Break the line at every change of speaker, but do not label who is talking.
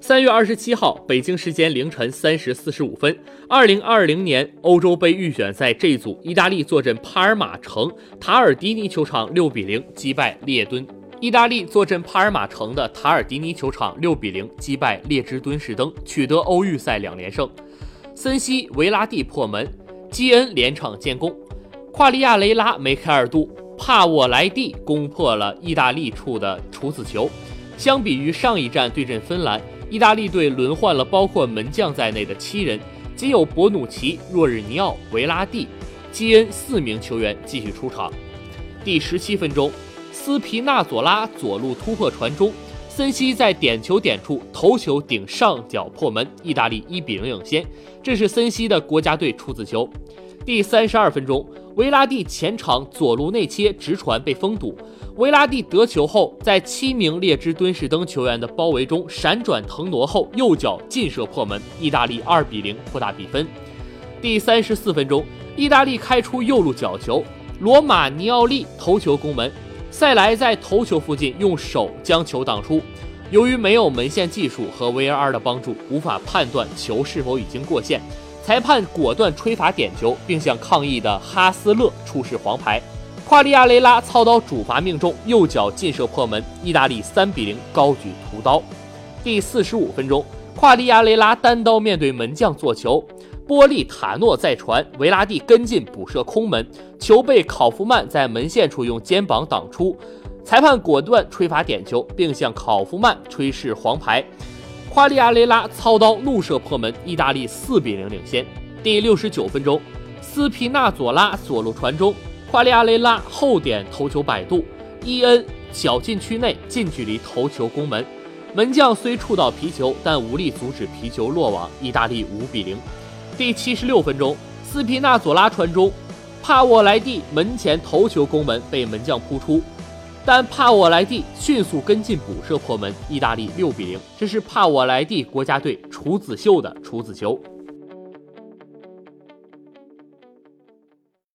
三月二十七号，北京时间凌晨三时四十五分，二零二零年欧洲杯预选赛 G 组，意大利坐镇帕尔马城塔尔迪尼球场六比零击败列敦。意大利坐镇帕尔马城的塔尔迪尼球场六比零击败列支敦士登，取得欧预赛两连胜。森西维拉蒂破门，基恩连场建功，夸利亚雷拉、梅开二度，帕沃莱蒂攻破了意大利处的处子球。相比于上一站对阵芬兰。意大利队轮换了包括门将在内的七人，仅有博努奇、若日尼奥、维拉蒂、基恩四名球员继续出场。第十七分钟，斯皮纳佐拉左路突破传中，森西在点球点处头球顶上角破门，意大利一比零领先。这是森西的国家队处子球。第三十二分钟，维拉蒂前场左路内切直传被封堵。维拉蒂得球后，在七名列支敦士登球员的包围中闪转腾挪后，右脚劲射破门，意大利二比零扩大比分。第三十四分钟，意大利开出右路角球，罗马尼奥利头球攻门，塞莱在头球附近用手将球挡出。由于没有门线技术和 VAR 的帮助，无法判断球是否已经过线，裁判果断吹罚点球，并向抗议的哈斯勒出示黄牌。夸利亚雷拉操刀主罚命中，右脚劲射破门，意大利三比零高举屠刀。第四十五分钟，夸利亚雷拉单刀面对门将做球，波利塔诺再传，维拉蒂跟进补射空门，球被考夫曼在门线处用肩膀挡出，裁判果断吹罚点球，并向考夫曼吹示黄牌。夸利亚雷拉操刀怒射破门，意大利四比零领先。第六十九分钟，斯皮纳佐拉左路传中。夸利亚雷拉后点头球摆渡，伊恩小禁区内近距离头球攻门，门将虽触到皮球，但无力阻止皮球落网，意大利五比零。第七十六分钟，斯皮纳佐拉传中，帕沃莱蒂门前头球攻门被门将扑出，但帕瓦莱蒂迅速跟进补射破门，意大利六比零。这是帕瓦莱蒂国家队处子秀的处子球。